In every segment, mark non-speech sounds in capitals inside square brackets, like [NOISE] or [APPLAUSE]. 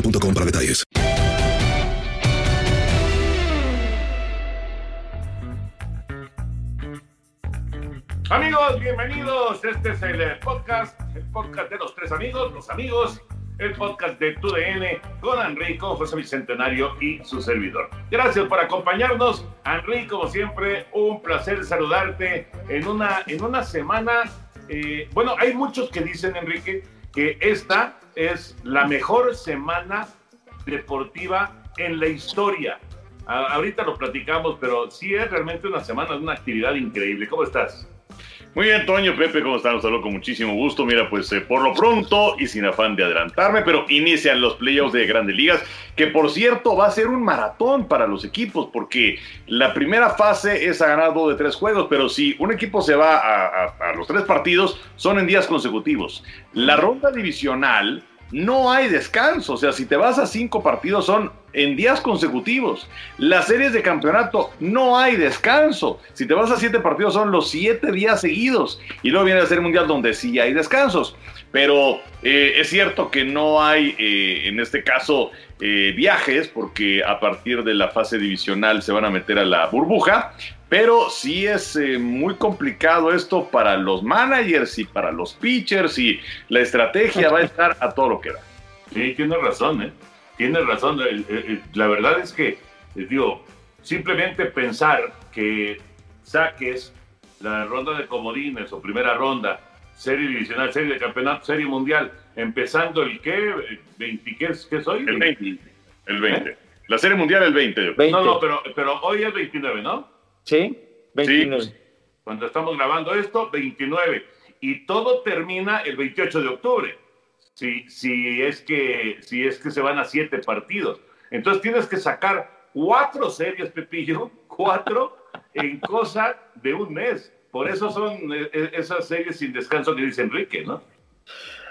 boostmobile.com para detalles. Amigos, bienvenidos. Este es el podcast, el podcast de los tres amigos, los amigos, el podcast de TUDN con Enrico, José Bicentenario y su servidor. Gracias por acompañarnos. Henry, como siempre, un placer saludarte en una, en una semana. eh, bueno, hay muchos que dicen, Enrique, que esta es la mejor semana deportiva en la historia. Ahorita lo platicamos, pero sí es realmente una semana de una actividad increíble. ¿Cómo estás? Muy bien, Toño, Pepe, ¿cómo están? Los saludo con muchísimo gusto. Mira, pues eh, por lo pronto y sin afán de adelantarme, pero inician los playoffs de Grandes Ligas, que por cierto va a ser un maratón para los equipos, porque la primera fase es a ganar dos de tres juegos, pero si un equipo se va a, los tres partidos, son en días consecutivos. La ronda divisional no hay descanso, o sea, si te vas a cinco partidos son en días consecutivos. Las series de campeonato no hay descanso. Si te vas a siete partidos son los siete días seguidos. Y luego viene la serie mundial donde sí hay descansos. Pero eh, es cierto que no hay, eh, en este caso, eh, viajes, porque a partir de la fase divisional se van a meter a la burbuja. Pero sí es eh, muy complicado esto para los managers y para los pitchers y la estrategia va a estar a todo lo que da. Sí, tienes razón, ¿eh? Tienes razón. La verdad es que, eh, digo, simplemente pensar que saques la ronda de comodines o primera ronda, serie divisional, serie de campeonato, serie mundial, empezando el qué, Eh, 20, ¿qué, es, qué soy? El 20. El 20. La serie mundial el 20. No, no, pero, pero hoy es 29, ¿no? Sí, 29. Sí. Cuando estamos grabando esto, 29. Y todo termina el 28 de octubre. Si, si, es, que, si es que se van a siete partidos. Entonces tienes que sacar cuatro series, Pepillo, [LAUGHS] cuatro en cosa de un mes. Por eso son eh, eh, esas series sin descanso que dice Enrique, ¿no?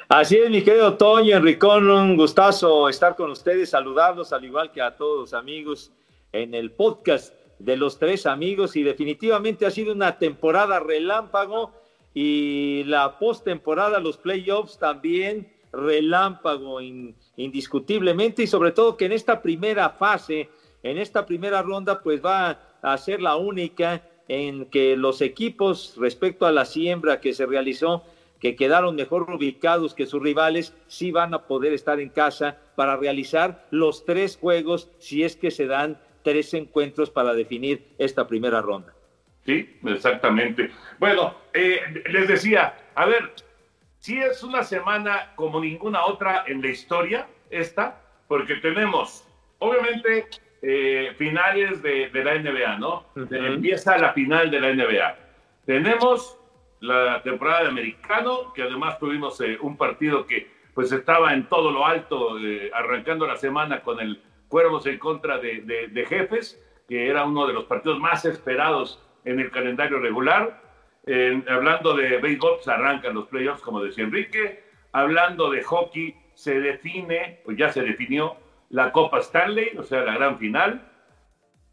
Así es, mi querido Toño, Enricón, un gustazo estar con ustedes, saludarlos, al igual que a todos los amigos en el podcast de los tres amigos. Y definitivamente ha sido una temporada relámpago y la postemporada, los playoffs también relámpago in- indiscutiblemente y sobre todo que en esta primera fase, en esta primera ronda, pues va a ser la única en que los equipos respecto a la siembra que se realizó que quedaron mejor ubicados que sus rivales, sí van a poder estar en casa para realizar los tres juegos si es que se dan tres encuentros para definir esta primera ronda. Sí, exactamente. Bueno, eh, les decía, a ver, si es una semana como ninguna otra en la historia, esta, porque tenemos, obviamente, eh, finales de, de la NBA, ¿no? Empieza la final de la NBA. Tenemos la temporada de americano, que además tuvimos eh, un partido que pues estaba en todo lo alto, eh, arrancando la semana con el Cuervos en contra de, de, Jefes, que era uno de los partidos más esperados en el calendario regular. hablando de béisbol, se pues, arrancan los playoffs, como decía Enrique. Hablando de hockey, se define, o ya se definió, la Copa Stanley, o sea, la gran final.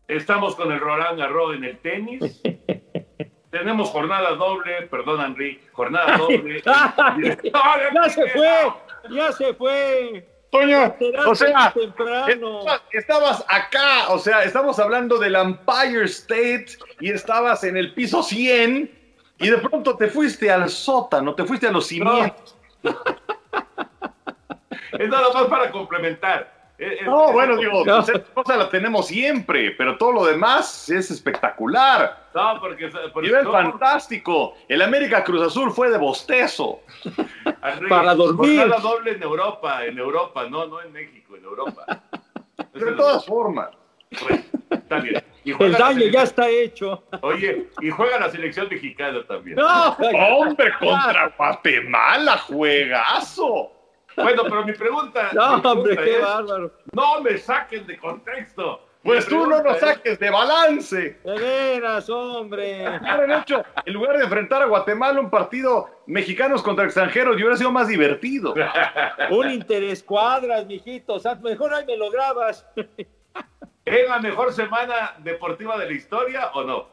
Estamos con el Roland Garros en el tenis. [LAUGHS] Tenemos jornada doble, perdón, Henry, jornada doble. [LAUGHS] ya se fue, ya se fue. Toño, o sea, estabas acá, o sea, estamos hablando del Empire State y estabas en el piso 100 y de pronto te fuiste al sótano, te fuiste a los cimientos. [LAUGHS] es nada más para complementar. no, bueno, digo, no. esa cosa la tenemos siempre, pero todo lo demás es espectacular. No, porque. Nivel fantástico. El América Cruz Azul fue de bostezo. Para dormir. Jornada doble en Europa, en Europa, no, no en México, en Europa. de todas formas. está bien. El daño ya está hecho. Oye, y juega la selección mexicana también. No, hombre, contra Guatemala, juegazo. Bueno, pero mi pregunta. No, hombre, qué bárbaro. No me saquen de contexto. Pues tú no nos saques de balance. De veras, hombre. hecho, en lugar de enfrentar a Guatemala un partido mexicanos contra extranjeros, yo hubiera sido más divertido. [LAUGHS] un interés cuadras, mijitos. Mejor ahí me lo grabas. ¿Es la mejor semana deportiva de la historia o no?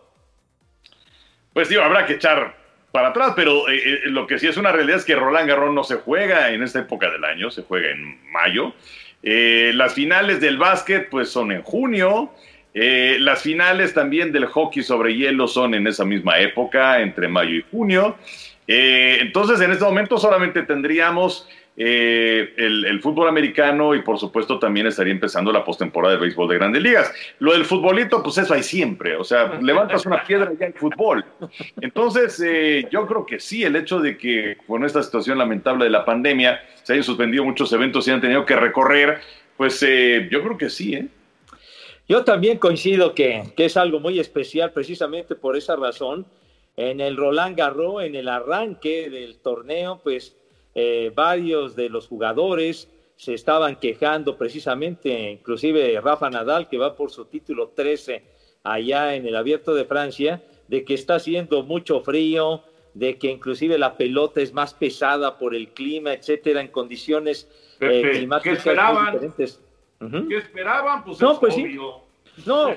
Pues digo, habrá que echar para atrás, pero eh, eh, lo que sí es una realidad es que Roland Garros no se juega en esta época del año, se juega en mayo. Eh, las finales del básquet pues son en junio. las finales también del hockey sobre hielo son en esa misma época, entre mayo y junio. entonces en este momento solamente tendríamos eh, el, fútbol americano y por supuesto también estaría empezando la postemporada de béisbol de grandes ligas. Lo del futbolito, pues eso hay siempre, o sea, levantas una piedra y ya hay fútbol. Entonces, eh, yo creo que sí, el hecho de que con esta situación lamentable de la pandemia se hayan suspendido muchos eventos y han tenido que recorrer, pues eh, yo creo que sí, ¿eh? Yo también coincido que, que es algo muy especial precisamente por esa razón. En el Roland Garros, en el arranque del torneo, pues eh, varios de los jugadores se estaban quejando precisamente, inclusive Rafa Nadal, que va por su título 13 allá en el Abierto de Francia, de que está haciendo mucho frío, de que inclusive la pelota es más pesada por el clima, etcétera, en condiciones eh, climáticas ¿Qué esperaban? diferentes. ¿Qué esperaban? Pues no, pues Sí. No,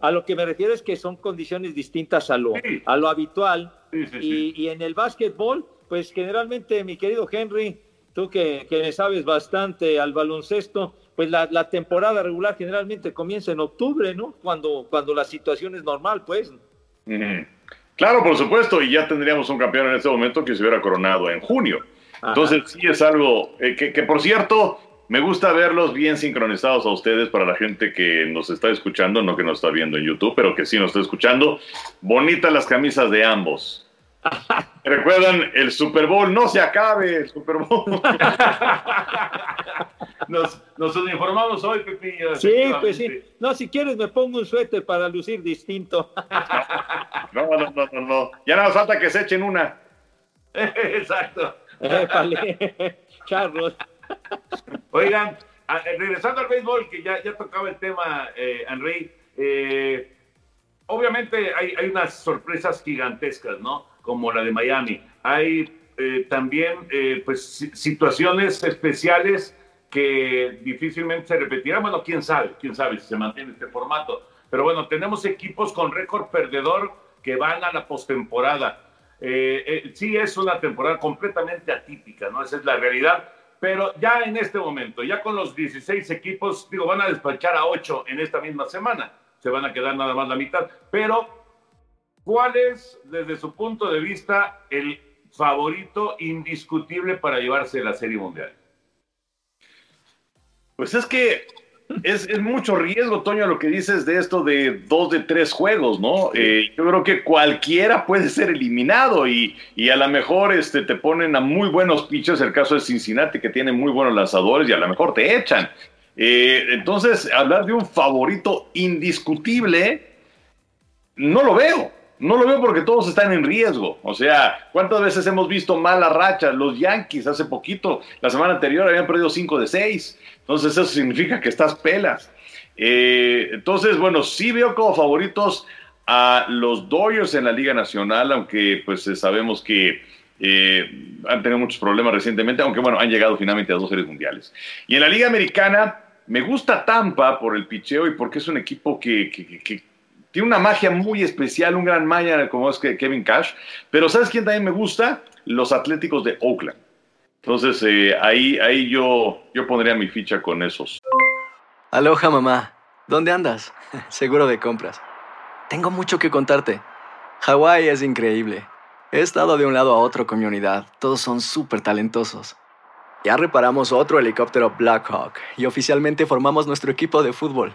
a lo que me refiero es que son condiciones distintas a lo, a lo habitual. y, y en el básquetbol, pues generalmente, mi querido Henry, tú que, que sabes bastante al baloncesto, pues la, temporada regular generalmente comienza en octubre, ¿no? Cuando, cuando la situación es normal, pues. Claro, por supuesto, y ya tendríamos un campeón en este momento que se hubiera coronado en junio. Entonces sí es algo eh, que, que, por cierto, me gusta verlos bien sincronizados a ustedes para la gente que nos está escuchando, no que nos está viendo en YouTube, pero que sí nos está escuchando. Bonitas las camisas de ambos. [LAUGHS] Recuerdan el Super Bowl, no se acabe el Super Bowl. [LAUGHS] nos, nos uniformamos hoy, Pepillo. Sí, pues sí. No, si quieres me pongo un suéter para lucir distinto. [LAUGHS] no, no, no, no, no. Ya nada falta que se echen una. Exacto. Charlos. Oigan, eh, regresando al béisbol, que ya, ya tocaba el tema, eh, Henry, eh, obviamente hay, hay unas sorpresas gigantescas, ¿no? Como la de Miami. Hay eh, también eh, pues, situaciones especiales que difícilmente se repetirán. Bueno, quién sabe, quién sabe si se mantiene este formato. Pero bueno, tenemos equipos con récord perdedor que van a la postemporada. Eh, sí es una temporada completamente atípica, ¿no? Esa es la realidad. Pero ya en este momento, ya con los 16 equipos, digo, van a despachar a 8 en esta misma semana. Se van a quedar nada más la mitad. Pero ¿Cuál es, desde su punto de vista, el favorito indiscutible para llevarse la Serie Mundial? Pues es que es, mucho riesgo, Toño, lo que dices de esto de dos de tres juegos, ¿no? Eh, yo creo que cualquiera puede ser eliminado y, a lo mejor este, te ponen a muy buenos pitchers, el caso de Cincinnati, que tiene muy buenos lanzadores y a lo mejor te echan. Eh, entonces, hablar de un favorito indiscutible, no lo veo. No lo veo porque todos están en riesgo. O sea, ¿cuántas veces hemos visto malas rachas? Los Yankees hace poquito, la semana anterior habían perdido 5 de 6. Entonces eso significa que estás pelas. Eh, entonces, bueno, sí veo como favoritos a los Dodgers en la Liga Nacional, aunque pues eh, sabemos que eh, han tenido muchos problemas recientemente, aunque bueno, han llegado finalmente a dos series mundiales. Y en la Liga Americana, me gusta Tampa por el picheo y porque es un equipo que, tiene una magia muy especial, un gran maña como es Kevin Cash. Pero ¿sabes quién también me gusta? Los Atléticos de Oakland. Entonces eh, ahí, ahí yo, yo pondría mi ficha con esos. Aloha mamá, ¿dónde andas? [LAUGHS] Seguro de compras. Tengo mucho que contarte. Hawái es increíble. He estado de un lado a otro con mi unidad. Todos son súper talentosos. Ya reparamos otro helicóptero Blackhawk y oficialmente formamos nuestro equipo de fútbol.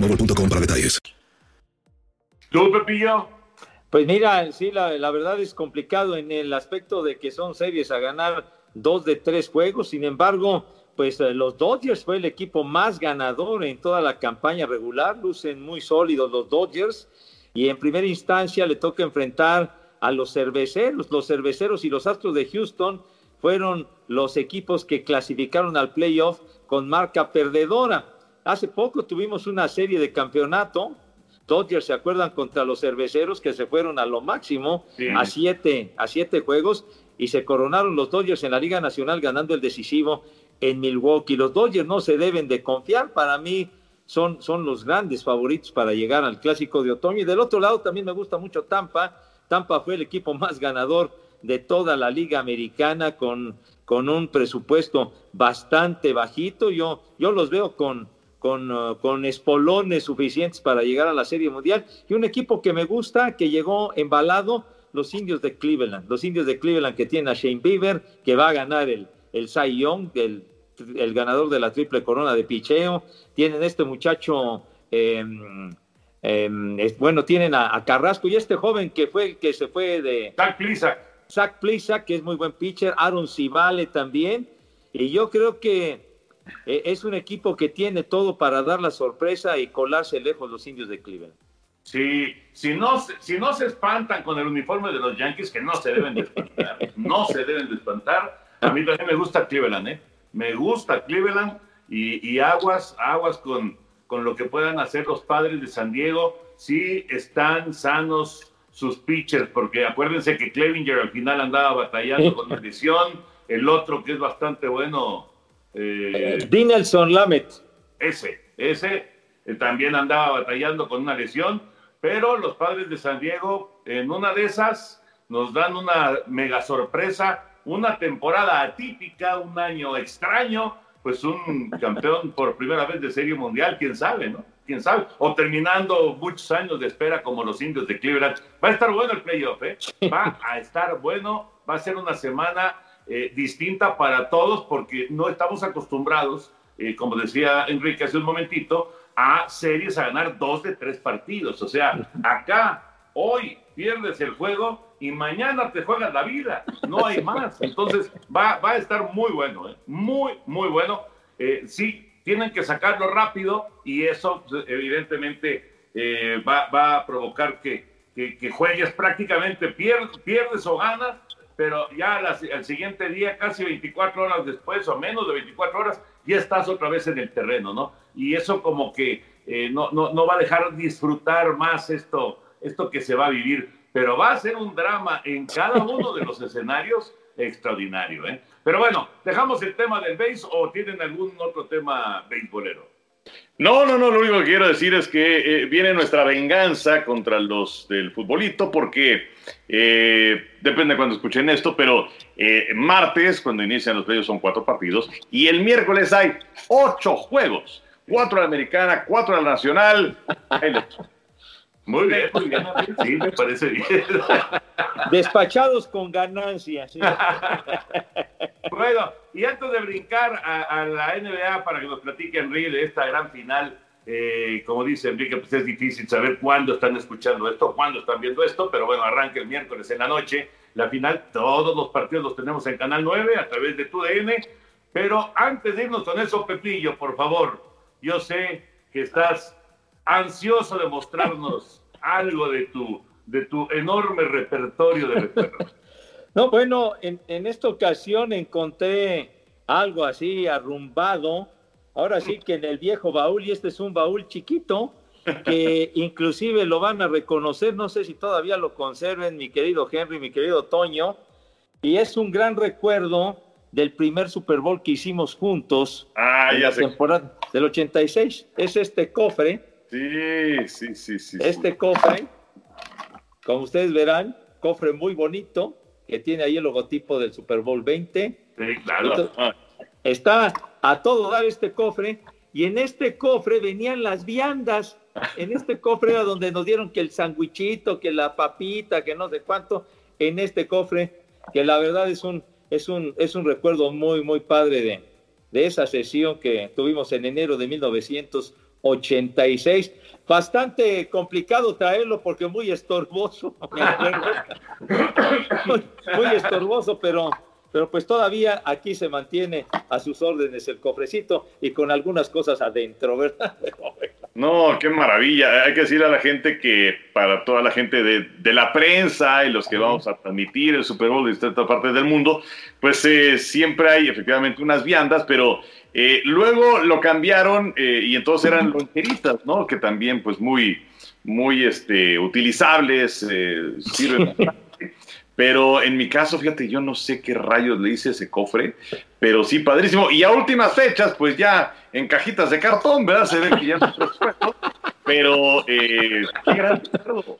boostmobile.com para detalles. ¿Tú, Pepillo? Pues mira, sí, la, la, verdad es complicado en el aspecto de que son series a ganar dos de tres juegos. Sin embargo, pues eh, los Dodgers fue el equipo más ganador en toda la campaña regular. Lucen muy sólidos los Dodgers. Y en primera instancia le toca enfrentar a los cerveceros. Los cerveceros y los Astros de Houston fueron los equipos que clasificaron al playoff con marca perdedora. Hace poco tuvimos una serie de campeonato. Dodgers se acuerdan contra los cerveceros que se fueron a lo máximo a siete a siete juegos y se coronaron los Dodgers en la Liga Nacional ganando el decisivo en Milwaukee. Los Dodgers no se deben de confiar. Para mí son, son los grandes favoritos para llegar al clásico de otoño. Y del otro lado también me gusta mucho Tampa. Tampa fue el equipo más ganador de toda la Liga Americana con, con un presupuesto bastante bajito. Yo, yo los veo con con, uh, con espolones suficientes para llegar a la Serie Mundial. Y un equipo que me gusta, que llegó embalado, los indios de Cleveland. Los indios de Cleveland que tienen a Shane Bieber, que va a ganar el, el Cy Young, el, el ganador de la triple corona de picheo. Tienen este muchacho, eh, eh, bueno, tienen a, a, Carrasco y este joven que fue que se fue de... Zach Plisak. Zach Plisak, que es muy buen pitcher. Aaron Civale también. Y yo creo que es un equipo que tiene todo para dar la sorpresa y colarse lejos los indios de Cleveland. Sí, si no, si no se espantan con el uniforme de los Yankees, que no se deben de espantar, [LAUGHS] no se deben de espantar. A mí también me gusta Cleveland, ¿eh? Me gusta Cleveland y, y aguas, aguas con, con lo que puedan hacer los padres de San Diego. Si están sanos sus pitchers, porque acuérdense que Clevinger al final andaba batallando con [LAUGHS] una lesión, el otro que es bastante bueno, eh, Dinelson Lamet. Ese, ese eh, también andaba batallando con una lesión, pero los padres de San Diego, en una de esas, nos dan una mega sorpresa, una temporada atípica, un año extraño, pues un campeón por primera vez de serie mundial, quién sabe, ¿no? Quién sabe. O terminando muchos años de espera como los indios de Cleveland. Va a estar bueno el playoff, ¿eh? Va a estar bueno, va a ser una semana eh, distinta para todos porque no estamos acostumbrados, eh, como decía Enrique hace un momentito, a series a ganar dos de tres partidos. O sea, acá, hoy pierdes el juego y mañana te juegas la vida. No hay más. Entonces va, va a estar muy bueno, ¿eh? muy, muy bueno. Eh, sí, tienen que sacarlo rápido y eso pues, evidentemente eh, va, va, a provocar que, que, que juegues prácticamente, pierdes, pierdes o ganas, pero ya al siguiente día, casi 24 horas después o menos de 24 horas, ya estás otra vez en el terreno, ¿no? Y eso como que eh, no, no, no va a dejar disfrutar más esto, esto que se va a vivir, pero va a ser un drama en cada uno de los [LAUGHS] escenarios extraordinario, ¿eh? Pero bueno, dejamos el tema del base o tienen algún otro tema beisbolero. No, no, no, lo único que quiero decir es que eh, viene nuestra venganza contra los del futbolito, porque eh, depende de cuando escuchen esto, pero eh, martes, cuando inician los playoffs, son cuatro partidos, y el miércoles hay ocho juegos, cuatro a la americana, cuatro a la nacional. Muy bien, muy bien, sí, me parece bien. [LAUGHS] Despachados con ganancias. [LAUGHS] bueno, y antes de brincar a, la NBA para que nos platique Enrique de esta gran final, eh, como dice Enrique, pues es difícil saber cuándo están escuchando esto, cuándo están viendo esto, pero bueno, arranca el miércoles en la noche. La final, todos los partidos los tenemos en Canal 9 a través de TUDN. Pero antes de irnos con eso, Pepillo, por favor, yo sé que estás ansioso de mostrarnos algo de tu, de tu enorme repertorio de recuerdos. [LAUGHS] No, bueno, en, en, esta ocasión encontré algo así arrumbado, ahora sí que en el viejo baúl, y este es un baúl chiquito, que [LAUGHS] inclusive lo van a reconocer, no sé si todavía lo conserven, mi querido Henry, mi querido Toño, y es un gran recuerdo del primer Super Bowl que hicimos juntos ah, en ya la sé. temporada del 86, es este cofre, Sí, sí, sí, sí. este cofre, como ustedes verán, cofre muy bonito, que tiene ahí el logotipo del Super Bowl 20. Sí, claro. Entonces, está a todo dar este cofre, y en este cofre venían las viandas. En este cofre era donde nos dieron que el sandwichito, que la papita, que no sé cuánto, en este cofre, que la verdad es un, es un, es un recuerdo muy, muy padre de, de esa sesión que tuvimos en enero de 1986. Bastante complicado traerlo porque muy estorboso, me acuerdo. muy, muy estorboso, pero, pero pues todavía aquí se mantiene a sus órdenes el cofrecito y con algunas cosas adentro, ¿verdad? No, qué maravilla. Hay que decirle a la gente que para toda la gente de, de la prensa y los que vamos a transmitir el Super Bowl de distintas partes del mundo, pues eh, siempre hay efectivamente unas viandas, pero eh, luego lo cambiaron eh, y entonces eran loncheritas, ¿no? Que también pues muy, muy este, utilizables, eh, sirven Pero en mi caso, fíjate, yo no sé qué rayos le hice ese cofre, pero sí, padrísimo. Y a últimas fechas, pues ya en cajitas de cartón, ¿verdad? Se ve que ya no es resuelto, pero eh, qué gran recuerdo.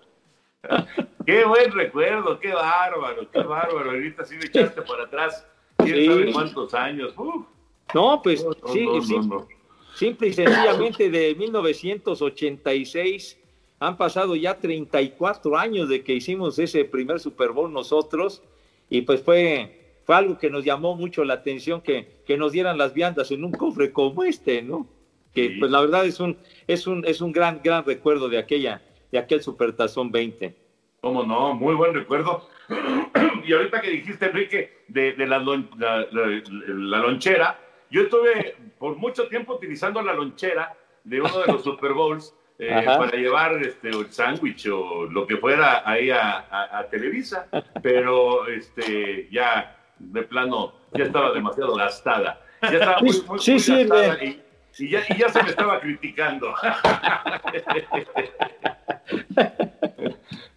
Qué buen recuerdo, qué bárbaro, qué bárbaro. Ahorita sí me echaste para atrás, quién Sí. sabe cuántos años. Uf. No, pues No, sí, no, sí, no, no. simple y sencillamente de 1986 han pasado ya 34 años de que hicimos ese primer Super Bowl nosotros y pues fue, fue algo que nos llamó mucho la atención que, que nos dieran las viandas en un cofre como este, ¿no? Que Sí. pues la verdad es un, es un, es un gran, gran recuerdo de aquella, de aquel Supertazón 20. ¿Cómo no? Muy buen recuerdo. [CLEARS THROAT] y ahorita que dijiste, Enrique, de, de la, lon- la- la- la lonchera, yo estuve por mucho tiempo utilizando la lonchera de uno de los [LAUGHS] Super Bowls eh, para llevar este, el sándwich o lo que fuera ahí a, a- a Televisa, pero este, ya de plano ya estaba demasiado gastada. Ya estaba muy, muy, Sí, muy sirve. gastada y, y ya, y ya se me estaba criticando. [LAUGHS]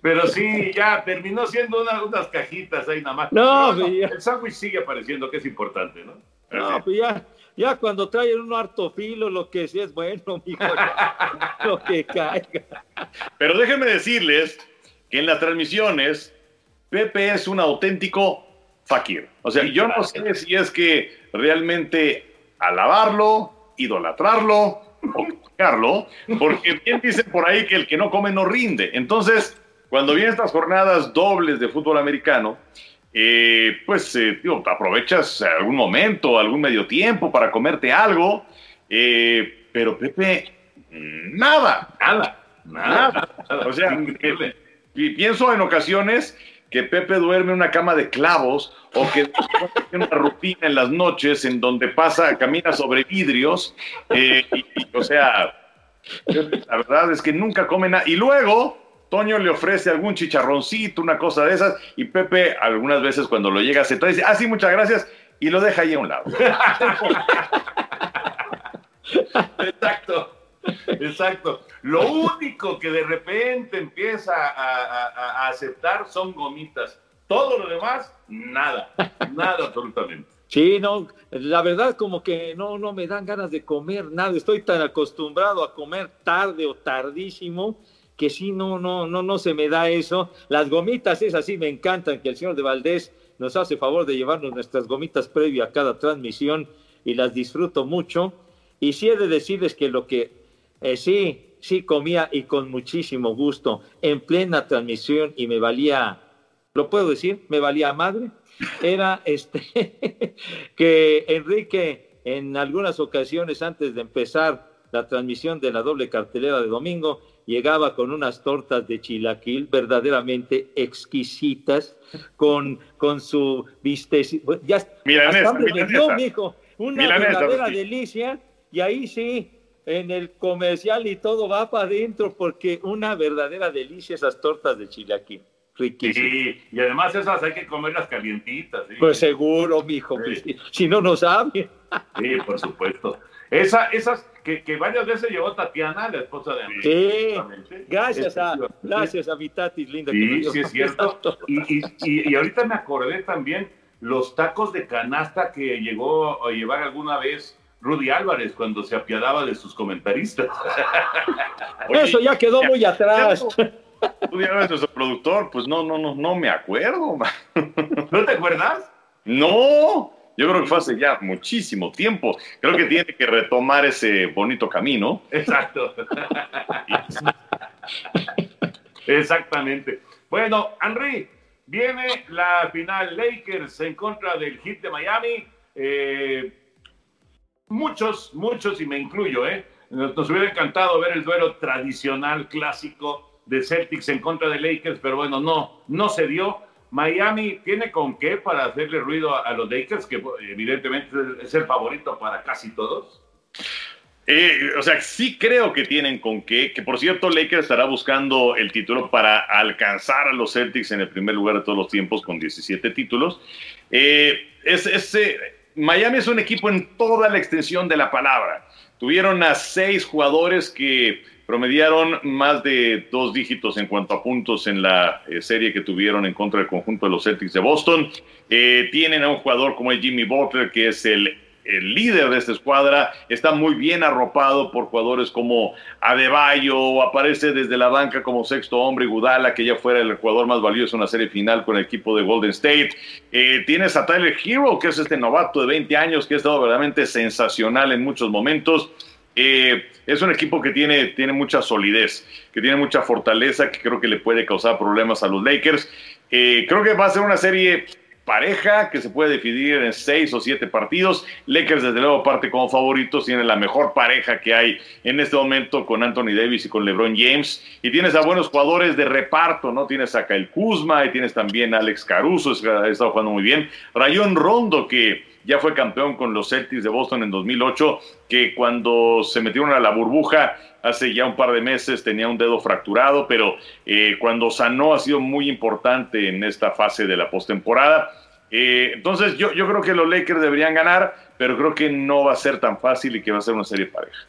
Pero sí, ya terminó siendo una- unas cajitas ahí nada más. No, Pero ya. el sándwich sigue apareciendo, que es importante, ¿no? No, pues ya, ya cuando traen un harto filo, lo que sí es bueno, [LAUGHS] mijo, lo que caiga. Pero déjenme decirles que en las transmisiones, Pepe es un auténtico fakir. O sea, yo no sé si es que realmente alabarlo, idolatrarlo o criticarlo, porque bien dicen por ahí que el que no come no rinde. Entonces, cuando vienen estas jornadas dobles de fútbol americano, eh, pues eh, aprovechas algún momento, algún medio tiempo para comerte algo, eh, pero Pepe, nada, nada, nada. O sea, pienso en ocasiones que Pepe duerme en una cama de clavos o que tiene una rutina en las noches en donde pasa, camina sobre vidrios, y, o sea, la verdad es que nunca come nada. Y luego, Toño le ofrece algún chicharroncito, una cosa de esas, y Pepe algunas veces cuando lo llega se dice, ah, sí, muchas gracias, y lo deja ahí a un lado. [LAUGHS] Exacto. Exacto. Lo único que de repente empieza a, aceptar son gomitas. Todo lo demás, nada. Nada absolutamente. Sí, no, la verdad como que no, no me dan ganas de comer nada. Estoy tan acostumbrado a comer tarde o tardísimo que sí, no, no, no, no se me da eso. Las gomitas esas sí me encantan, que el señor de Valdés nos hace favor de llevarnos nuestras gomitas previo a cada transmisión y las disfruto mucho. Y sí he de decirles que lo que eh, sí, sí comía y con muchísimo gusto en plena transmisión y me valía, lo puedo decir, me valía madre, era [LAUGHS] este que Enrique en algunas ocasiones antes de empezar la transmisión de la doble cartelera de domingo llegaba con unas tortas de chilaquil verdaderamente exquisitas, con, con su bistec. Ya, milanesa, mijo, una verdadera delicia. Y ahí sí, en el comercial y todo va para adentro, porque una verdadera delicia esas tortas de chilaquil. Riquísimas. Sí, y además esas hay que comerlas calientitas. Pues seguro, mijo, pues, si no, no sabe. Sí, por supuesto. Esa, esas que, que, varias veces llevó Tatiana, la esposa de Enrique. Sí, gracias a, gracias a Vitatis, linda. Sí, sí, es cierto. Y, y, y, ahorita me acordé también los tacos de canasta que llegó a llevar alguna vez Rudy Álvarez cuando se apiadaba de sus comentaristas. [LAUGHS] Eso ya quedó muy atrás. Rudy Álvarez, nuestro productor, pues no, no, no, no me acuerdo. [LAUGHS] ¿No te acuerdas? No, yo creo que fue hace ya muchísimo tiempo. Creo que tiene que retomar ese bonito camino. Exacto. Exactamente. Bueno, Henry, viene la final Lakers en contra del Heat de Miami. Eh, muchos, muchos, y me incluyo, ¿eh? Nos, nos, hubiera encantado ver el duelo tradicional, clásico de Celtics en contra de Lakers, pero bueno, no, no se dio. Miami tiene con qué para hacerle ruido a, los Lakers, que evidentemente es el favorito para casi todos. Eh, o sea, sí creo que tienen con qué, que por cierto Lakers estará buscando el título para alcanzar a los Celtics en el primer lugar de todos los tiempos con 17 títulos. Eh, es, Miami es un equipo en toda la extensión de la palabra. Tuvieron a seis jugadores que promediaron más de dos dígitos en cuanto a puntos en la eh, serie que tuvieron en contra del conjunto de los Celtics de Boston. Eh, tienen a un jugador como Jimmy Butler, que es el, el, líder de esta escuadra. Está muy bien arropado por jugadores como Adebayo, aparece desde la banca como sexto hombre, Gudala, que ya fuera el jugador más valioso en la serie final con el equipo de Golden State. Eh, tienes a Tyler Hero, que es este novato de 20 años, que ha estado verdaderamente sensacional en muchos momentos. Eh, es un equipo que tiene, tiene mucha solidez, que tiene mucha fortaleza, que creo que le puede causar problemas a los Lakers. Eh, creo que va a ser una serie pareja que se puede definir en seis o siete partidos. Lakers, desde luego, parte como favoritos, tiene la mejor pareja que hay en este momento con Anthony Davis y con LeBron James. Y tienes a buenos jugadores de reparto, ¿no? Tienes a Kyle Kuzma y tienes también a Alex Caruso, ha estado jugando muy bien. Rayón Rondo, que ya fue campeón con los Celtics de Boston en 2008, que cuando se metieron a la burbuja hace ya un par de meses tenía un dedo fracturado, pero eh, cuando sanó ha sido muy importante en esta fase de la postemporada. Eh, entonces yo, yo creo que los Lakers deberían ganar, pero creo que no va a ser tan fácil y que va a ser una serie pareja.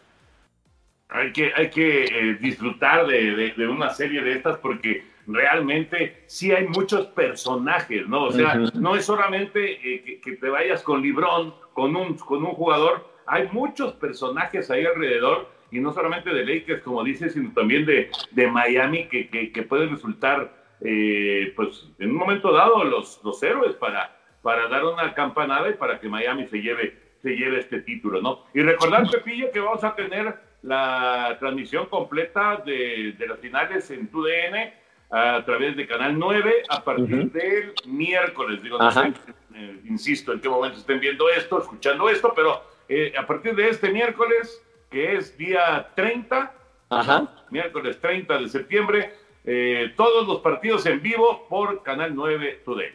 Hay que, hay que eh, disfrutar de, de una serie de estas porque realmente sí hay muchos personajes, ¿no? O sea, no es solamente eh, que, te vayas con Librón, con un, con un jugador, hay muchos personajes ahí alrededor, y no solamente de Lakers, como dices, sino también de, de Miami, que, que, pueden resultar, eh, pues, en un momento dado, los, los héroes para, para dar una campanada y para que Miami se lleve se lleve este título, ¿no? Y recordar, Pepillo, que vamos a tener la transmisión completa de, las finales en TUDN a través de Canal 9 a partir del miércoles. Digo, no sé, eh, insisto, en qué momento estén viendo esto, escuchando esto, pero eh, a partir de este miércoles, que es día 30, miércoles 30 de septiembre, eh, todos los partidos en vivo por Canal 9 Today.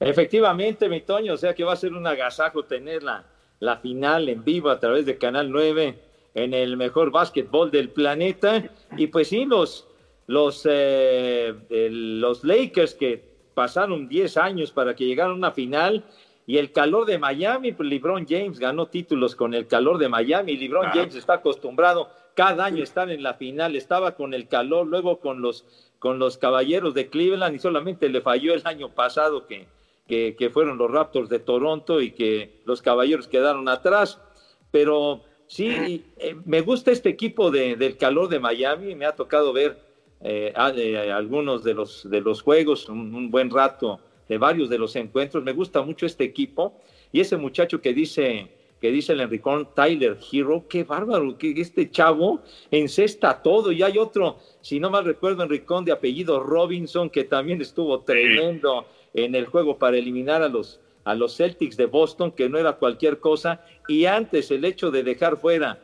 Efectivamente, mi Toño, o sea que va a ser un agasajo tener la, la final en vivo a través de Canal 9 en el mejor básquetbol del planeta. Y pues sí, los, los, eh, los Lakers que pasaron 10 años para que llegaran a una final y el calor de Miami, pues LeBron James ganó títulos con el calor de Miami. LeBron James está acostumbrado cada año estar en la final, estaba con el calor, luego con los, con los caballeros de Cleveland y solamente le falló el año pasado que, que, fueron los Raptors de Toronto y que los caballeros quedaron atrás. Pero sí, eh, me gusta este equipo de, del calor de Miami, me ha tocado ver eh, eh, algunos de los, de los juegos, un, buen rato de varios de los encuentros. Me gusta mucho este equipo y ese muchacho que dice que dice el Enricón Tyler Hero, qué bárbaro, que este chavo encesta todo. Y hay otro, si no mal recuerdo, Enricón de apellido Robinson, que también estuvo tremendo en el juego para eliminar a los, a los Celtics de Boston, que no era cualquier cosa. Y antes el hecho de dejar fuera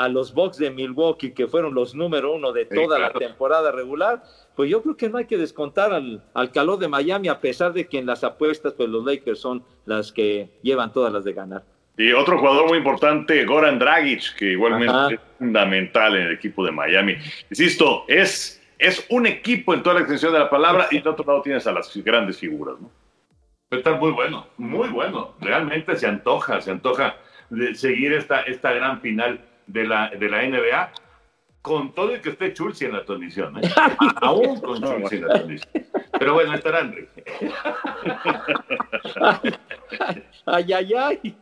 a los Bucks de Milwaukee, que fueron los número uno de toda la temporada regular, pues yo creo que no hay que descontar al, al, calor de Miami, a pesar de que en las apuestas, pues los Lakers son las que llevan todas las de ganar. Y otro jugador muy importante, Goran Dragic, que igualmente es fundamental en el equipo de Miami. Insisto, es, es un equipo en toda la extensión de la palabra y de otro lado tienes a las grandes figuras, ¿no? Está muy bueno, muy bueno. Realmente se antoja, se antoja de seguir esta, esta gran final de la, de la NBA con todo el que esté Chulsi en la transmisión. ¿eh? [LAUGHS] Aún con Chulsi en la transmisión. Pero bueno, estarán. [LAUGHS] ay, ay, ay.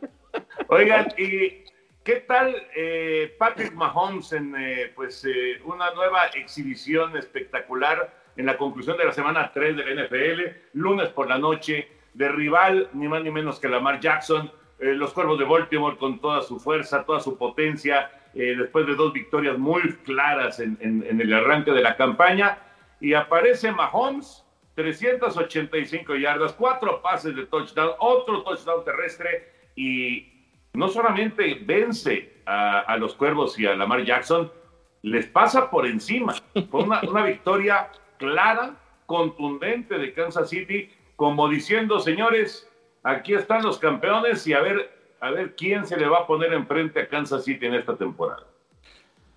Oigan, ¿y qué tal eh, Patrick Mahomes en eh, pues, eh, una nueva exhibición espectacular en la conclusión de la semana 3 de la NFL, lunes por la noche, de rival, ni más ni menos que Lamar Jackson, los Cuervos de Baltimore con toda su fuerza, toda su potencia, después de dos victorias muy claras en, en el arranque de la campaña, y aparece Mahomes 385 yardas, cuatro pases de touchdown, otro touchdown terrestre y no solamente vence a, los Cuervos y a Lamar Jackson, les pasa por encima. Fue una, una victoria clara, contundente de Kansas City, como diciendo, señores, aquí están los campeones y a ver, a ver quién se le va a poner enfrente a Kansas City en esta temporada.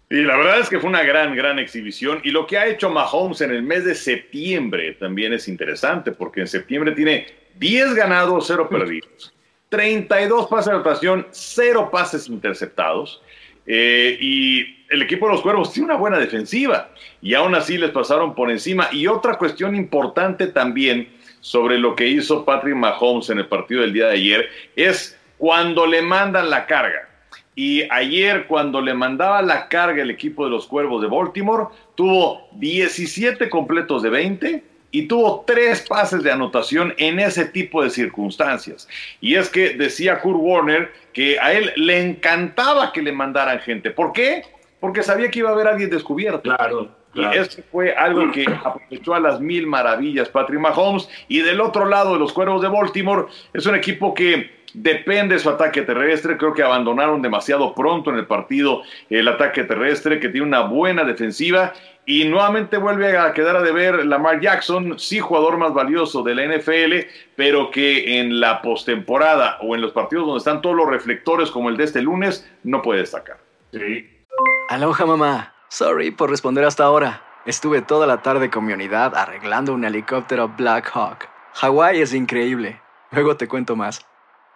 Y la verdad es que fue una gran, gran exhibición. Y lo que ha hecho Mahomes en el mes de septiembre también es interesante, porque en septiembre tiene 10 ganados, 0 perdidos. 32 pases de anotación, 0 pases interceptados. Eh, y el equipo de los Cuervos tiene una buena defensiva y aún así les pasaron por encima. Y otra cuestión importante también sobre lo que hizo Patrick Mahomes en el partido del día de ayer es cuando le mandan la carga. Y ayer cuando le mandaba la carga el equipo de los Cuervos de Baltimore, tuvo 17 completos de 20, y tuvo tres pases de anotación en ese tipo de circunstancias. Y es que decía Kurt Warner que a él le encantaba que le mandaran gente. ¿Por qué? Porque sabía que iba a haber alguien descubierto. Claro. Y eso fue algo que [CLEARS THROAT] aprovechó a las mil maravillas Patrick Mahomes. Y del otro lado de los Cuervos de Baltimore, es un equipo que depende de su ataque terrestre. Creo que abandonaron demasiado pronto en el partido el ataque terrestre, que tiene una buena defensiva y nuevamente vuelve a quedar a deber Lamar Jackson, sí jugador más valioso de la NFL, pero que en la postemporada o en los partidos donde están todos los reflectores como el de este lunes, no puede destacar. Sí. Aloha mamá, sorry por responder hasta ahora. Estuve toda la tarde con mi unidad arreglando un helicóptero Black Hawk. Hawái es increíble. Luego te cuento más.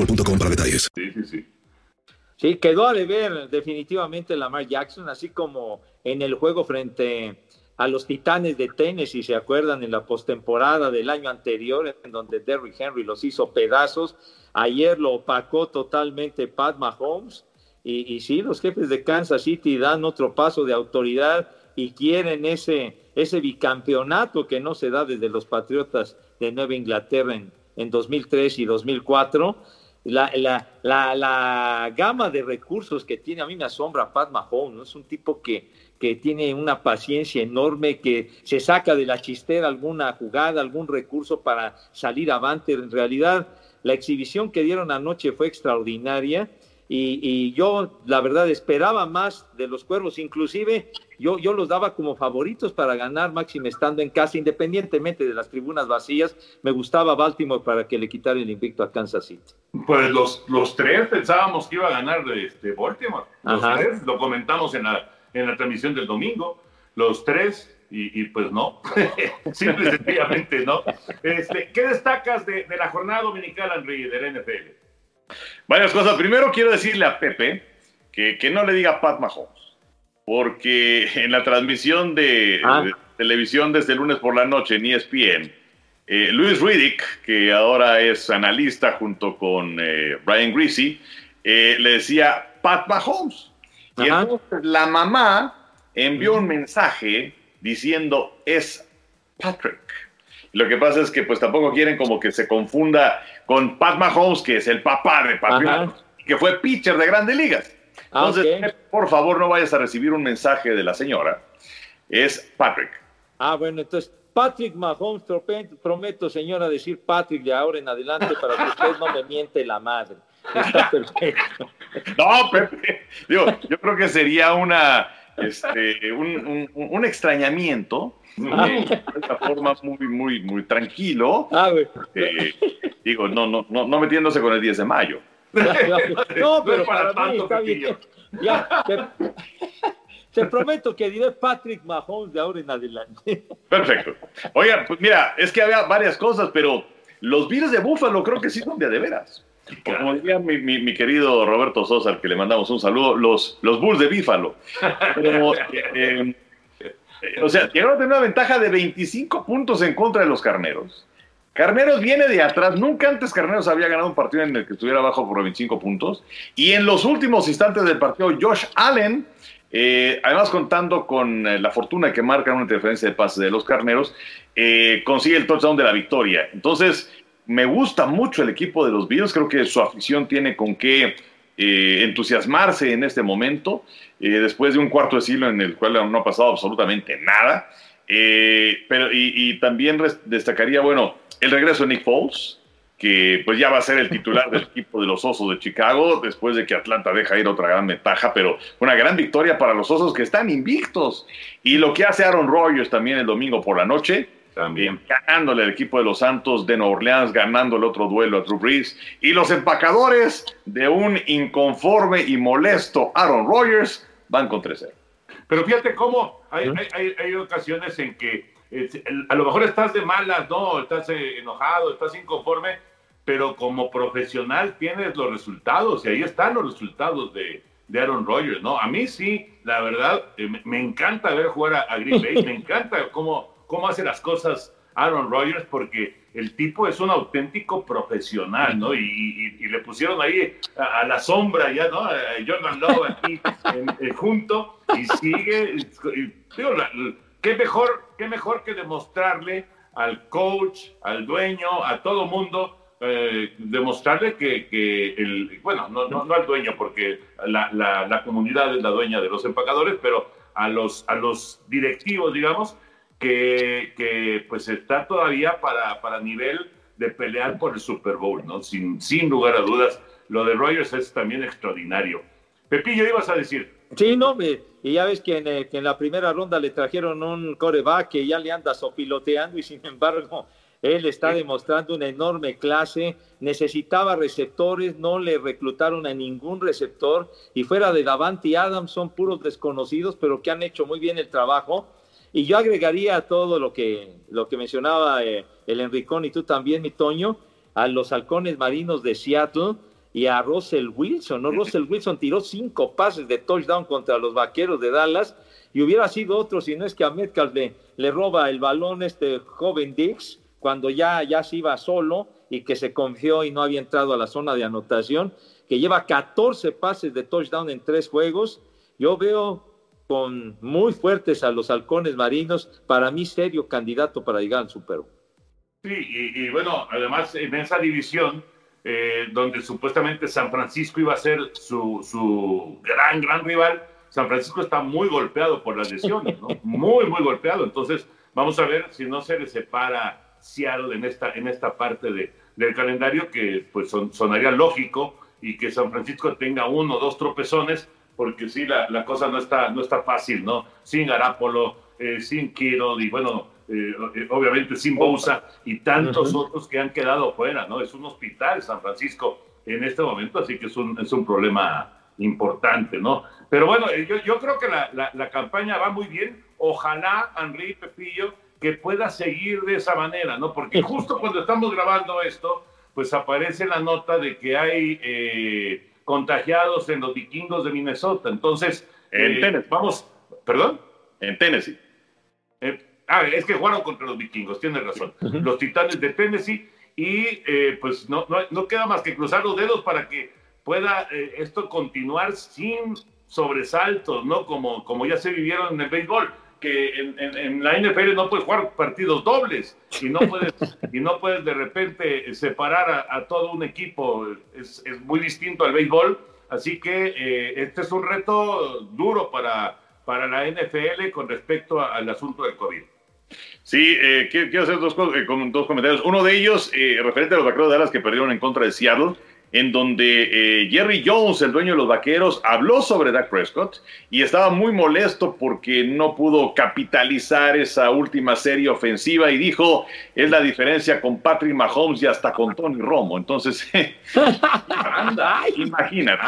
boostmobile.com para detalles. Sí, sí, sí. Sí, quedó a deber definitivamente Lamar Jackson, así como en el juego frente a los Titanes de Tennessee, se acuerdan en la postemporada del año anterior, en donde Derrick Henry los hizo pedazos. Ayer lo opacó totalmente Pat Mahomes. Y, y sí, los jefes de Kansas City dan otro paso de autoridad y quieren ese, ese bicampeonato que no se da desde los Patriotas de Nueva Inglaterra en, en 2003 y 2004 la, la, la, la, gama de recursos que tiene, a mí me asombra Pat Mahomes, ¿no? es un tipo que, que tiene una paciencia enorme, que se saca de la chistera alguna jugada, algún recurso para salir avante. En realidad, la exhibición que dieron anoche fue extraordinaria y, y yo, la verdad, esperaba más de los cuervos, inclusive yo, yo los daba como favoritos para ganar, máximo estando en casa, independientemente de las tribunas vacías. Me gustaba Baltimore para que le quitara el invicto a Kansas City. Pues los, los tres pensábamos que iba a ganar este Baltimore. Los Ajá. tres, lo comentamos en la, en la transmisión del domingo. Los tres, y, y pues no. [LAUGHS] Simple y sencillamente no. Este, ¿Qué destacas de, de la jornada dominical, Henry, del NFL? Varias cosas. Primero quiero decirle a Pepe que, que no le diga Pat Mahomes, porque [LAUGHS] en la transmisión de, Ah. de televisión desde el lunes por la noche en ESPN, eh, Luis Riddick, que ahora es analista junto con eh, Brian Greasy, eh, le decía Pat Mahomes. Y entonces la mamá envió un mensaje diciendo es Patrick. Lo que pasa es que pues tampoco quieren como que se confunda con Pat Mahomes, que es el papá de Patrick, que fue pitcher de grandes ligas. Ah, Entonces, ok. por favor, no vayas a recibir un mensaje de la señora. Es Patrick. Ah, bueno, entonces Patrick Mahomes, prometo, señora, decir Patrick de ahora en adelante para que usted no me miente la madre. Está perfecto. No, Pepe. Digo, yo creo que sería una, este, un, un- un extrañamiento. Ah. De esta forma muy, muy, muy tranquilo. Ah. Eh, digo, no, no, no, no metiéndose con el 10 de mayo. [LAUGHS] No, pero [LAUGHS] para para mí tanto, está bien. Ya, te, [LAUGHS] te prometo que diré Patrick Mahomes de ahora en adelante. Perfecto. Oigan, pues mira, es que había varias cosas, pero los Bills de Búfalo creo que sí son de de veras. O Como diría mi, mi- mi querido Roberto Sosa, al que le mandamos un saludo, los, los Bulls de Bífalo. Pero, eh, o sea, llegaron a tener una ventaja de 25 puntos en contra de los Carneros. Carneros viene de atrás. Nunca antes Carneros había ganado un partido en el que estuviera abajo por 25 puntos. Y en los últimos instantes del partido, Josh Allen, eh, además contando con eh, la fortuna que marca una interferencia de pase de los Carneros, eh, consigue el touchdown de la victoria. Entonces, me gusta mucho el equipo de los Bills. Creo que su afición tiene con qué eh, entusiasmarse en este momento, eh, después de un cuarto de siglo en el cual no ha pasado absolutamente nada. Eh, pero, y, y también destacaría, bueno, el regreso de Nick Foles, que pues ya va a ser el titular del [LAUGHS] equipo de los Osos de Chicago, después de que Atlanta deja ir otra gran ventaja, pero una gran victoria para los Osos que están invictos. Y lo que hace Aaron Rodgers también el domingo por la noche, También. eh, ganándole al equipo de los Santos de Nueva Orleans, ganando el otro duelo a Drew Brees. Y los empacadores de un inconforme y molesto Aaron Rodgers van con 3-0. Pero fíjate cómo hay, hay, hay- hay ocasiones en que eh, a lo mejor estás de malas, no, estás eh, enojado, estás inconforme, pero como profesional tienes los resultados y ahí están los resultados de, de Aaron Rodgers, ¿no? A mí sí, la verdad, eh, me, me encanta ver jugar a, a Green Bay, me [LAUGHS] encanta cómo, cómo hace las cosas Aaron Rodgers porque el tipo es un auténtico profesional, ¿no? Y, le pusieron ahí a, la sombra ya, ¿no? A Jordan Love aquí eh, junto y sigue. ¿qué, mejor, ¿Qué mejor que demostrarle al coach, al dueño, a todo mundo, eh, demostrarle que, el, bueno, no, al dueño, porque la, la, comunidad es la dueña de los empacadores, pero a los, a los directivos, digamos, que, que pues está todavía para, para nivel de pelear por el Super Bowl, ¿no? Sin, sin lugar a dudas, lo de Rogers es también extraordinario. Pepillo, ibas a decir. Sí, no, y ya ves que en, eh, que en, la primera ronda le trajeron un coreback que ya le anda sopiloteando y sin embargo él está demostrando una enorme clase, necesitaba receptores, no le reclutaron a ningún receptor y fuera de Davante Adams son puros desconocidos, pero que han hecho muy bien el trabajo. Y yo agregaría todo lo que, lo que mencionaba eh, el Enricón y tú también, mi Toño, a los halcones marinos de Seattle y a Russell Wilson. ¿no? [LAUGHS] Russell Wilson tiró cinco pases de touchdown contra los vaqueros de Dallas y hubiera sido otro si no es que a Metcalf le, le roba el balón este joven Dix cuando ya, ya se iba solo y que se confió y no había entrado a la zona de anotación, que lleva 14 pases de touchdown en tres juegos. Yo veo con muy fuertes a los halcones marinos, para mí serio candidato para llegar al Super Bowl. Sí, y, bueno, además en esa división, eh, donde supuestamente San Francisco iba a ser su, su, gran, gran rival, San Francisco está muy golpeado por las lesiones, ¿no? [LAUGHS] Muy, muy golpeado. Entonces, vamos a ver si no se le separa Seattle en esta, en esta parte de, del calendario que pues sonaría lógico y que San Francisco tenga uno o dos tropezones, porque sí, la, la, cosa no está, no está fácil, ¿no? Sin Arápolo, eh, sin Kiro y bueno, eh, obviamente sin Bousa y tantos otros que han quedado fuera, ¿no? Es un hospital San Francisco en este momento, así que es un, es un problema importante, ¿no? Pero bueno, yo, yo creo que la, la, la campaña va muy bien. Ojalá, Henry Pepillo, que pueda seguir de esa manera, ¿no? Porque justo cuando estamos grabando esto, pues aparece la nota de que hay eh, contagiados en los vikingos de Minnesota. Entonces, en eh, Tennessee. Vamos, ¿perdón? En Tennessee. Eh, ah, es que jugaron contra los vikingos, tienes razón. Los titanes de Tennessee y pues no, no, queda más que cruzar los dedos para que pueda esto continuar sin sobresaltos, ¿no? Como, como ya se vivieron en el béisbol que en, la NFL no puedes jugar partidos dobles y no puedes, y no puedes de repente separar a, todo un equipo. Es, muy distinto al béisbol. Así que eh, este es un reto duro para, para la NFL con respecto al asunto del COVID. Sí, eh, quiero, hacer dos, eh, dos comentarios. Uno de ellos, referente a los vaqueros de Dallas que perdieron en contra de Seattle en donde eh, Jerry Jones, el dueño de los Vaqueros, habló sobre Dak Prescott y estaba muy molesto porque no pudo capitalizar esa última serie ofensiva y dijo, es la diferencia con Patrick Mahomes y hasta con Tony Romo. Entonces, anda, [LAUGHS] [LAUGHS] imagínate.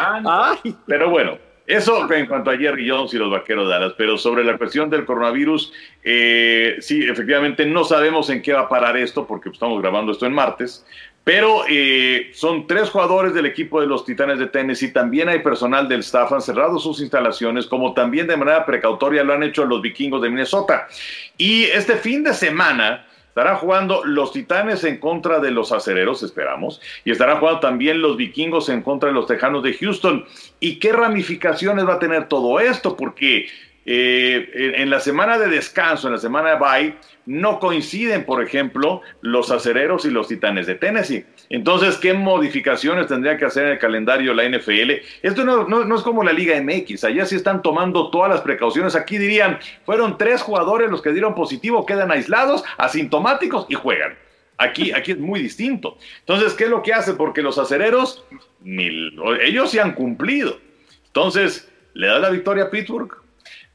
Pero bueno, eso en cuanto a Jerry Jones y los Vaqueros de Dallas, pero sobre la cuestión del coronavirus, eh, sí, efectivamente no sabemos en qué va a parar esto porque estamos grabando esto en martes, pero eh, son tres jugadores del equipo de los Titanes de Tennessee. También hay personal del staff, han cerrado sus instalaciones, como también de manera precautoria lo han hecho los vikingos de Minnesota. Y este fin de semana estarán jugando los Titanes en contra de los acereros, esperamos, y estarán jugando también los vikingos en contra de los tejanos de Houston. ¿Y qué ramificaciones va a tener todo esto? Porque eh, en la semana de descanso, en la semana de bye, no coinciden, por ejemplo, los acereros y los titanes de Tennessee. Entonces, ¿qué modificaciones tendría que hacer en el calendario la NFL? Esto no, es como la Liga MX, allá sí están tomando todas las precauciones. Aquí dirían, fueron tres jugadores los que dieron positivo, quedan aislados, asintomáticos y juegan. Aquí, aquí es muy distinto. Entonces, ¿qué es lo que hace? Porque los acereros, ellos sí han cumplido. Entonces, ¿le da la victoria a Pittsburgh?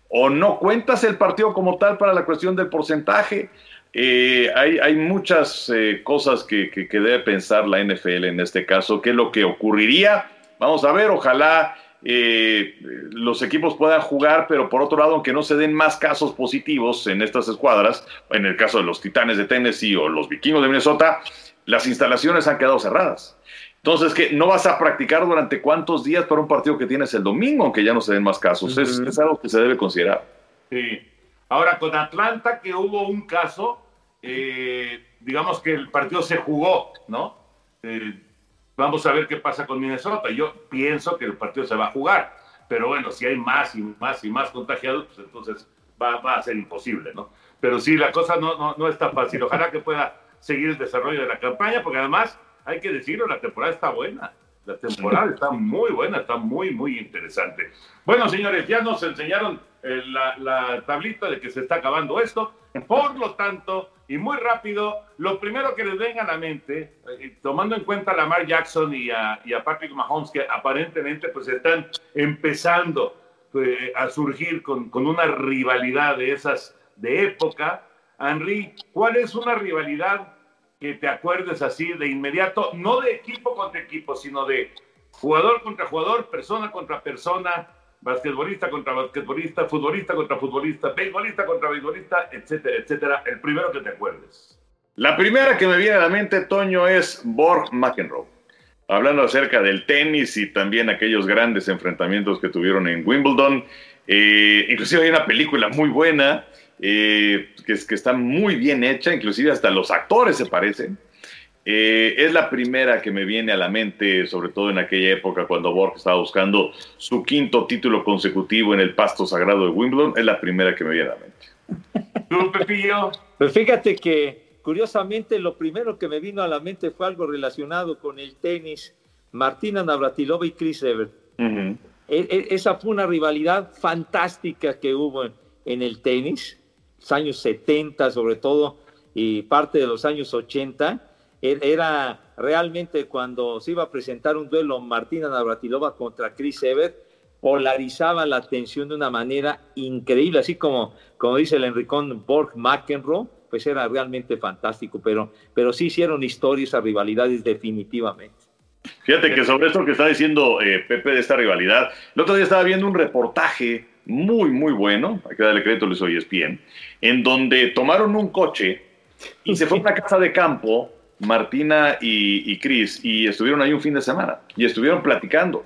O no cuentas el partido como tal para la cuestión del porcentaje. Eh, hay, muchas eh, cosas que, debe pensar la NFL en este caso, qué es lo que ocurriría. Vamos a ver, ojalá eh, los equipos puedan jugar, pero por otro lado, aunque no se den más casos positivos en estas escuadras, en el caso de los Titanes de Tennessee o los Vikingos de Minnesota, las instalaciones han quedado cerradas. Entonces, que no vas a practicar durante cuántos días para un partido que tienes el domingo, aunque ya no se den más casos. es, algo que se debe considerar. Sí. Ahora, con Atlanta, que hubo un caso, eh, digamos que el partido se jugó, ¿no? Eh, vamos a ver qué pasa con Minnesota. Yo pienso que el partido se va a jugar, pero bueno, si hay más y más y más contagiados, pues entonces va, a ser imposible, ¿no? Pero sí, la cosa no, no, no está fácil. Ojalá que pueda seguir el desarrollo de la campaña, porque además, hay que decirlo, la temporada está buena. La temporada está muy buena, está muy, muy interesante. Bueno, señores, ya nos enseñaron eh, la, la, tablita de que se está acabando esto. Por lo tanto, y muy rápido, lo primero que les venga a la mente, eh, tomando en cuenta a Lamar Jackson y a, y a, Patrick Mahomes, que aparentemente pues están empezando eh, a surgir con, con una rivalidad de esas de época. Henry, ¿cuál es una rivalidad que te acuerdes así de inmediato, no de equipo contra equipo, sino de jugador contra jugador, persona contra persona, basquetbolista contra basquetbolista, futbolista contra futbolista, beisbolista contra beisbolista, etcétera, etcétera. El primero que te acuerdes. La primera que me viene a la mente, Toño, es Borg McEnroe. Hablando acerca del tenis y también aquellos grandes enfrentamientos que tuvieron en Wimbledon. Eh, inclusive hay una película muy buena eh, que, que, está muy bien hecha, inclusive hasta los actores se parecen. Eh, es la primera que me viene a la mente, sobre todo en aquella época cuando Borg estaba buscando su quinto título consecutivo en el pasto sagrado de Wimbledon, es la primera que me viene a la mente. ¿Tú, Pepillo? Pues fíjate que curiosamente lo primero que me vino a la mente fue algo relacionado con el tenis, Martina Navratilova y Chris Evert. Uh -huh. e -e esa fue una rivalidad fantástica que hubo en, en el tenis años 70 sobre todo y parte de los años 80, era realmente cuando se iba a presentar un duelo Martina Navratilova contra Chris Evert, polarizaba la atención de una manera increíble, así como, como dice el Enricón Borg McEnroe, pues era realmente fantástico, pero, pero sí hicieron historia esas rivalidades definitivamente. Fíjate que sobre esto que está diciendo eh, Pepe de esta rivalidad, el otro día estaba viendo un reportaje muy, muy bueno, hay que darle crédito a Luis ESPN, en donde tomaron un coche y se fue a una [LAUGHS] casa de campo, Martina y, y Chris, y estuvieron ahí un fin de semana y estuvieron platicando.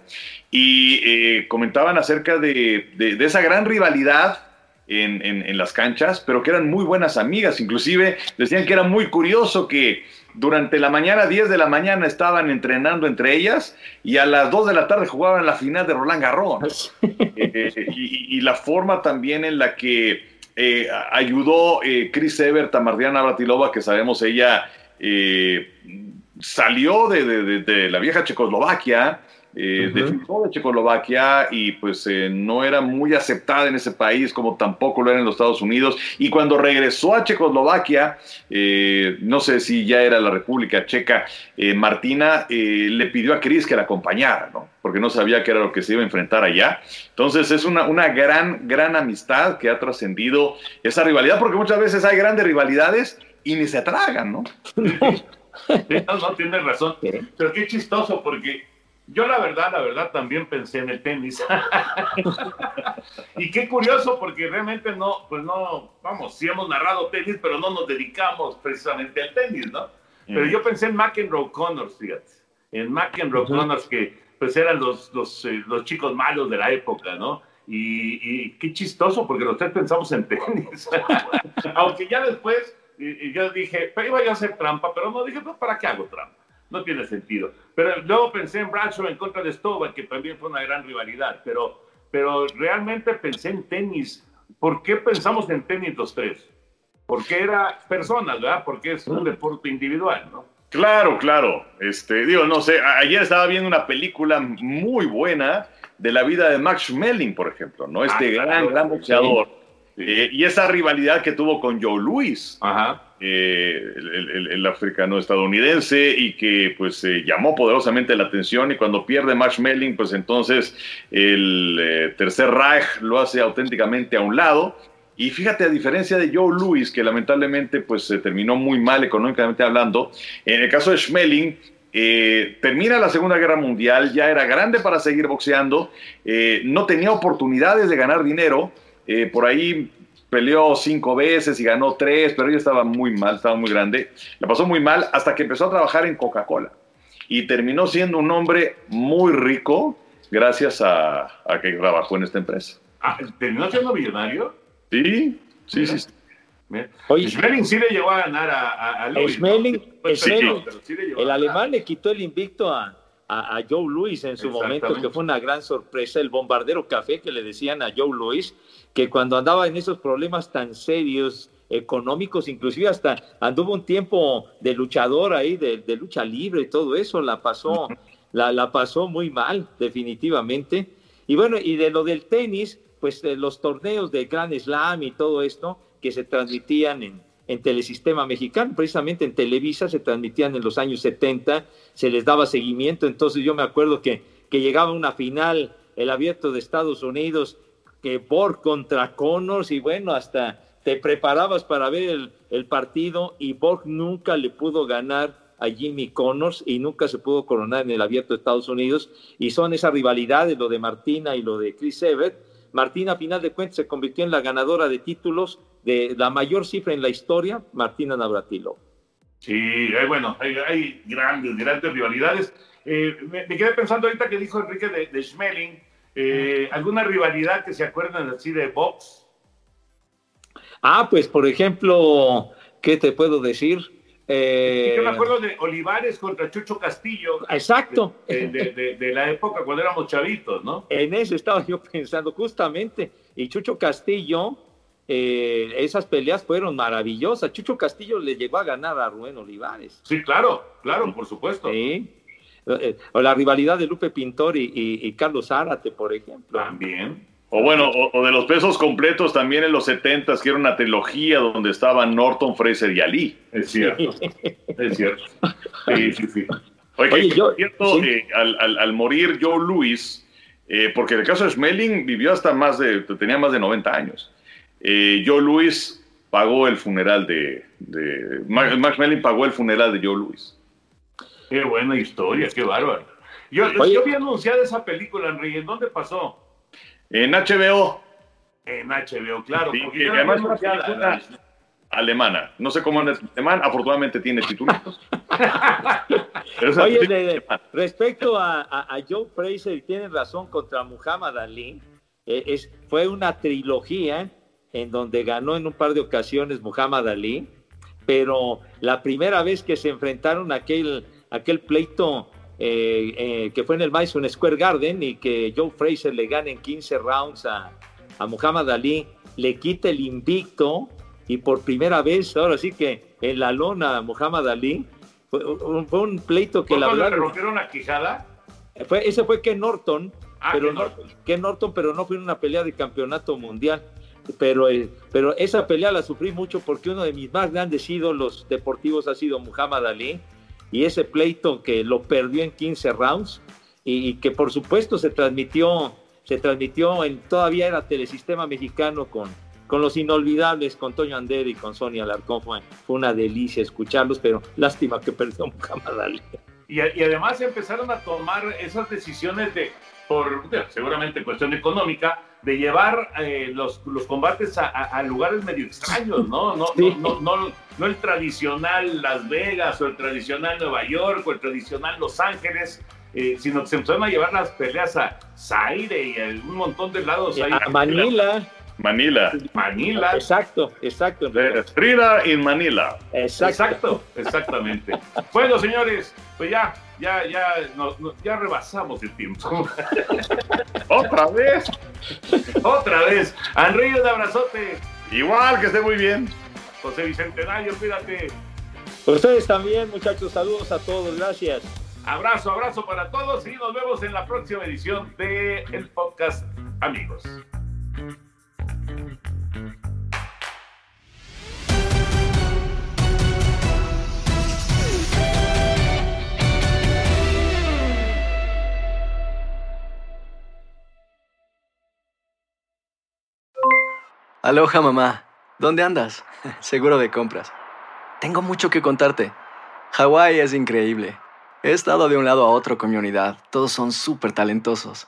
Y eh, comentaban acerca de, de, de, esa gran rivalidad en, en, en, las canchas, pero que eran muy buenas amigas. Inclusive decían que era muy curioso que durante la mañana, 10 de la mañana, estaban entrenando entre ellas y a las 2 de la tarde jugaban la final de Roland Garros. eh, y, y, la forma también en la que eh, ayudó eh, Chris Evert a Mardiana Bratilova, que sabemos ella eh, salió de, de, de, la vieja Checoslovaquia, eh, uh -huh. de Checoslovaquia y pues eh, no era muy aceptada en ese país como tampoco lo era en los Estados Unidos y cuando regresó a Checoslovaquia eh, no sé si ya era la República Checa eh, Martina le pidió a Chris que la acompañara ¿no? porque no sabía qué era lo que se iba a enfrentar allá entonces es una, una gran gran amistad que ha trascendido esa rivalidad porque muchas veces hay grandes rivalidades y ni se tragan ¿no? [LAUGHS] no, no tienes razón pero qué chistoso porque yo la verdad, la verdad también pensé en el tenis. [LAUGHS] y qué curioso porque realmente no, pues no, vamos, sí hemos narrado tenis, pero no nos dedicamos precisamente al tenis, ¿no? Mm. Pero yo pensé en McEnroe Connors, fíjate, en McEnroe uh -huh. Connors que pues eran los, los, eh, los, chicos malos de la época, ¿no? Y, y qué chistoso porque los tres pensamos en tenis. [LAUGHS] Aunque ya después y, yo dije, pero iba a hacer trampa, pero no dije, pues, ¿para qué hago trampa? No tiene sentido. Pero luego pensé en Bradshaw en contra de Stova, que también fue una gran rivalidad, pero, pero realmente pensé en tenis. ¿Por qué pensamos en tenis los tres? Porque era personas, ¿verdad? Porque es un deporte individual, ¿no? Claro, claro. Este, digo, no sé, ayer estaba viendo una película muy buena de la vida de Max Schmeling, por ejemplo, ¿no? Este ah, gran, gran boxeador. Sí. Eh, y esa rivalidad que tuvo con Joe Louis. Ajá eh, el, africano estadounidense y que pues eh, llamó poderosamente la atención y cuando pierde Max Melling pues entonces el eh, tercer Reich lo hace auténticamente a un lado. Y fíjate a diferencia de Joe Louis que lamentablemente pues se terminó muy mal económicamente hablando en el caso de Schmeling eh, termina la Segunda Guerra Mundial, ya era grande para seguir boxeando, no tenía oportunidades de ganar dinero, por ahí peleó cinco veces y ganó tres, pero ella estaba muy mal, estaba muy grande. La pasó muy mal hasta que empezó a trabajar en Coca-Cola. Y terminó siendo un hombre muy rico gracias a, a que trabajó en esta empresa. Ah, ¿Terminó siendo millonario? Sí, sí, sí. Oye, Schmeling sí le llegó a ganar a, a, a Schmeling, el alemán le quitó el invicto a, a, Joe Louis en su momento, que fue una gran sorpresa, el bombardero café que le decían a Joe Louis, que cuando andaba en esos problemas tan serios económicos, inclusive hasta anduvo un tiempo de luchador ahí, de, lucha libre y todo eso, la pasó, la, la pasó muy mal, definitivamente. Y bueno, y de lo del tenis, pues de los torneos de Grand Slam y todo esto que se transmitían en, en Telesistema Mexicano, precisamente en Televisa se transmitían en los años 70, se les daba seguimiento, entonces yo me acuerdo que, que llegaba una final, el abierto de Estados Unidos, que Borg contra Connors, y bueno, hasta te preparabas para ver el, el partido y Borg nunca le pudo ganar a Jimmy Connors y nunca se pudo coronar en el abierto de Estados Unidos. Y son esas rivalidades, lo de Martina y lo de Chris Evert. Martina, a final de cuentas, se convirtió en la ganadora de títulos de la mayor cifra en la historia, Martina Navratilova. Sí, hay, bueno, hay, grandes, grandes rivalidades. Eh, me, quedé pensando ahorita que dijo Enrique de, de Schmeling, eh, ¿alguna rivalidad que se acuerdan así de box? Ah, pues por ejemplo, ¿qué te puedo decir? Eh, yo me acuerdo de Olivares contra Chucho Castillo. Exacto. De, la época cuando éramos chavitos, ¿no? En eso estaba yo [LAUGHS] pensando justamente. Y Chucho Castillo, eh, esas peleas fueron maravillosas. Chucho Castillo le llegó a ganar a Rubén Olivares. Sí, claro, claro, por supuesto. Sí. Eh, o la rivalidad de Lupe Pintor y Carlos Zárate, por ejemplo. También. O bueno, o, de los pesos completos también en los 70 que era una trilogía donde estaban Norton, Fraser y Ali. Es cierto, es cierto. Sí, sí, sí. Oye, yo, cierto, eh, al, morir Joe Louis, eh, porque el caso de Schmeling vivió hasta más de, tenía más de 90 años. Eh, Joe Louis pagó el funeral de, de Max, Schmeling pagó el funeral de Joe Louis. Qué buena historia, qué bárbaro. Yo, yo vi anunciada esa película, Enrique, ¿en dónde pasó? En HBO. En HBO, claro. porque además es una película alemana. No sé cómo es alemán, afortunadamente tiene títulos. [LAUGHS] Oye, respecto a, Joe Fraser, tiene razón contra Muhammad Ali. Eh, es, fue una trilogía en donde ganó en un par de ocasiones Muhammad Ali, pero la primera vez que se enfrentaron aquel, aquel pleito eh, eh, que fue en el Madison Square Garden y que Joe Fraser le gana en 15 rounds a, a Muhammad Ali, le quita el invicto y por primera vez, ahora sí que en la lona a Muhammad Ali, fue, un pleito que la verdad... le rompieron la quijada? Fue, ese fue Ken Norton, ah, pero no, Ken Norton, pero no fue en una pelea de campeonato mundial. Pero, eh, pero esa pelea la sufrí mucho porque uno de mis más grandes ídolos deportivos ha sido Muhammad Ali y ese pleito que lo perdió en 15 rounds y, que por supuesto se transmitió, se transmitió en, todavía era Telesistema Mexicano con, con los inolvidables, con Toño Ander y con Sonia Alarcón. Fue, una delicia escucharlos, pero lástima que perdió Muhammad Ali. Y, y además empezaron a tomar esas decisiones de, por seguramente cuestión económica, de llevar eh, los, los, combates a, lugares medio extraños, ¿no? No, no, no, no, el tradicional Las Vegas o el tradicional Nueva York o el tradicional Los Ángeles, eh, sino que se empezaron a llevar las peleas a Zaire y a un montón de lados. Ahí, a Manila. Manila. Manila. Exacto, exacto. Frida en Manila. Exacto. exactamente. [LAUGHS] bueno, señores, pues ya, ya, ya, ya rebasamos el tiempo. [LAUGHS] Otra vez. Otra vez. Enrique, un abrazote. Igual, que esté muy bien. José Bicentenario, cuídate. Ustedes también, muchachos. Saludos a todos. Gracias. Abrazo, abrazo para todos y nos vemos en la próxima edición de el podcast Amigos. Aloha mamá, ¿dónde andas? [LAUGHS] Seguro de compras. Tengo mucho que contarte. Hawái es increíble. He estado de un lado a otro con mi unidad. Todos son súper talentosos.